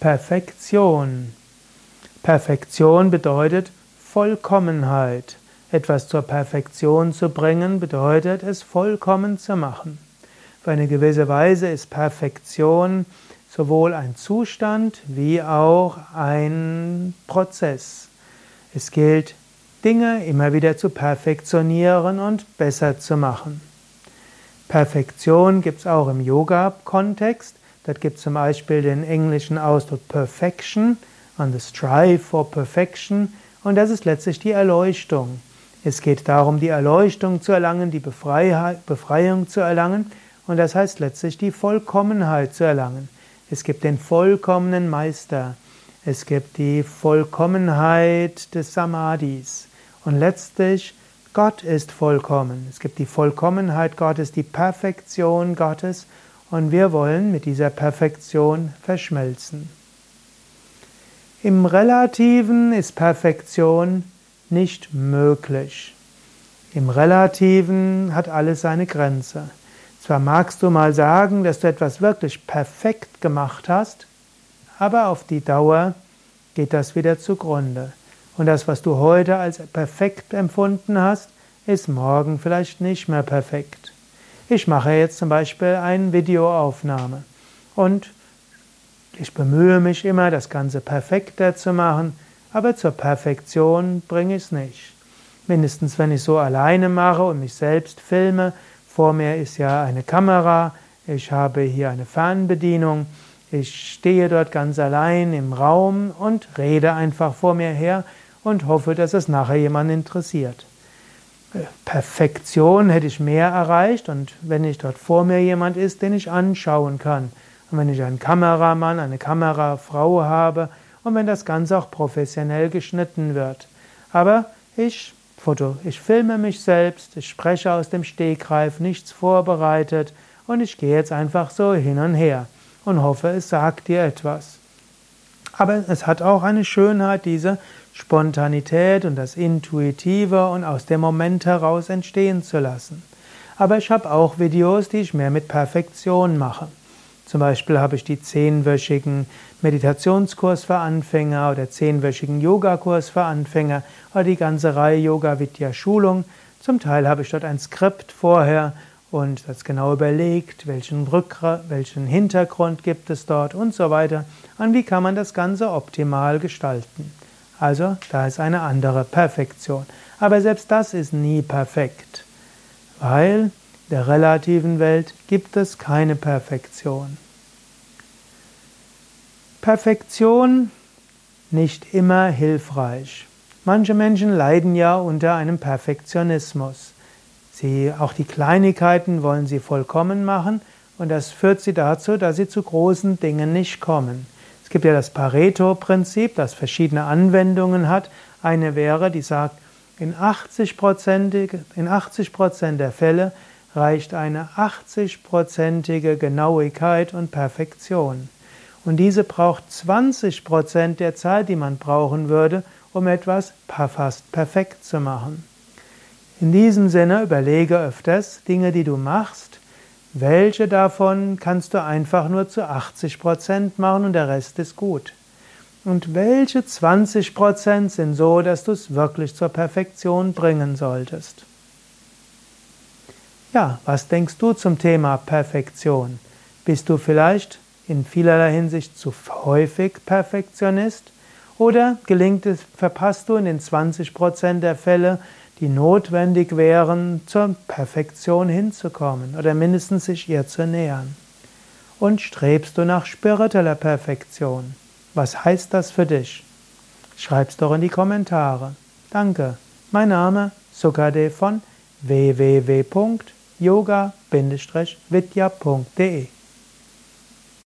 Perfektion. Perfektion bedeutet Vollkommenheit. Etwas zur Perfektion zu bringen bedeutet es vollkommen zu machen. Für eine gewisse Weise ist Perfektion sowohl ein Zustand wie auch ein Prozess. Es gilt, Dinge immer wieder zu perfektionieren und besser zu machen. Perfektion gibt es auch im Yoga-Kontext. Dort gibt zum Beispiel den englischen Ausdruck Perfection und the Strive for Perfection und das ist letztlich die Erleuchtung. Es geht darum, die Erleuchtung zu erlangen, die Befreiung zu erlangen und das heißt letztlich die Vollkommenheit zu erlangen. Es gibt den vollkommenen Meister. Es gibt die Vollkommenheit des Samadhis. Und letztlich, Gott ist vollkommen. Es gibt die Vollkommenheit Gottes, die Perfektion Gottes und wir wollen mit dieser Perfektion verschmelzen. Im Relativen ist Perfektion nicht möglich. Im Relativen hat alles seine Grenze. Zwar magst du mal sagen, dass du etwas wirklich perfekt gemacht hast, aber auf die Dauer geht das wieder zugrunde. Und das, was du heute als perfekt empfunden hast, ist morgen vielleicht nicht mehr perfekt. Ich mache jetzt zum Beispiel eine Videoaufnahme und ich bemühe mich immer, das Ganze perfekter zu machen, aber zur Perfektion bringe ich es nicht. Mindestens wenn ich so alleine mache und mich selbst filme, vor mir ist ja eine Kamera, ich habe hier eine Fernbedienung, ich stehe dort ganz allein im Raum und rede einfach vor mir her und hoffe, dass es nachher jemand interessiert. Perfektion hätte ich mehr erreicht und wenn ich dort vor mir jemand ist, den ich anschauen kann. Und wenn ich einen Kameramann, eine Kamerafrau habe und wenn das Ganze auch professionell geschnitten wird. Aber ich Foto, ich filme mich selbst, ich spreche aus dem Stegreif, nichts vorbereitet und ich gehe jetzt einfach so hin und her und hoffe, es sagt dir etwas. Aber es hat auch eine Schönheit, diese Spontanität und das Intuitive und aus dem Moment heraus entstehen zu lassen. Aber ich habe auch Videos, die ich mehr mit Perfektion mache. Zum Beispiel habe ich die zehnwöchigen Meditationskurs für Anfänger oder zehnwöchigen Yogakurs für Anfänger oder die ganze Reihe Yoga Vidya Schulung. Zum Teil habe ich dort ein Skript vorher und das genau überlegt, welchen, Rückgrat, welchen Hintergrund gibt es dort und so weiter und wie kann man das Ganze optimal gestalten. Also da ist eine andere Perfektion. Aber selbst das ist nie perfekt, weil der relativen Welt gibt es keine Perfektion. Perfektion nicht immer hilfreich. Manche Menschen leiden ja unter einem Perfektionismus. Sie, auch die Kleinigkeiten wollen sie vollkommen machen und das führt sie dazu, dass sie zu großen Dingen nicht kommen. Es gibt ja das Pareto-Prinzip, das verschiedene Anwendungen hat. Eine wäre, die sagt, in 80 in 80 der Fälle reicht eine 80-prozentige Genauigkeit und Perfektion. Und diese braucht 20% der Zeit, die man brauchen würde, um etwas fast perfekt zu machen. In diesem Sinne überlege öfters Dinge, die du machst, welche davon kannst du einfach nur zu 80% machen und der Rest ist gut? Und welche 20% sind so, dass du es wirklich zur Perfektion bringen solltest? Ja, was denkst du zum Thema Perfektion? Bist du vielleicht in vielerlei Hinsicht zu häufig Perfektionist? Oder gelingt es, verpasst du in den 20% der Fälle die notwendig wären, zur Perfektion hinzukommen oder mindestens sich ihr zu nähern. Und strebst du nach spiritueller Perfektion? Was heißt das für dich? Schreib's doch in die Kommentare. Danke. Mein Name Sukade von www.yoga-vidya.de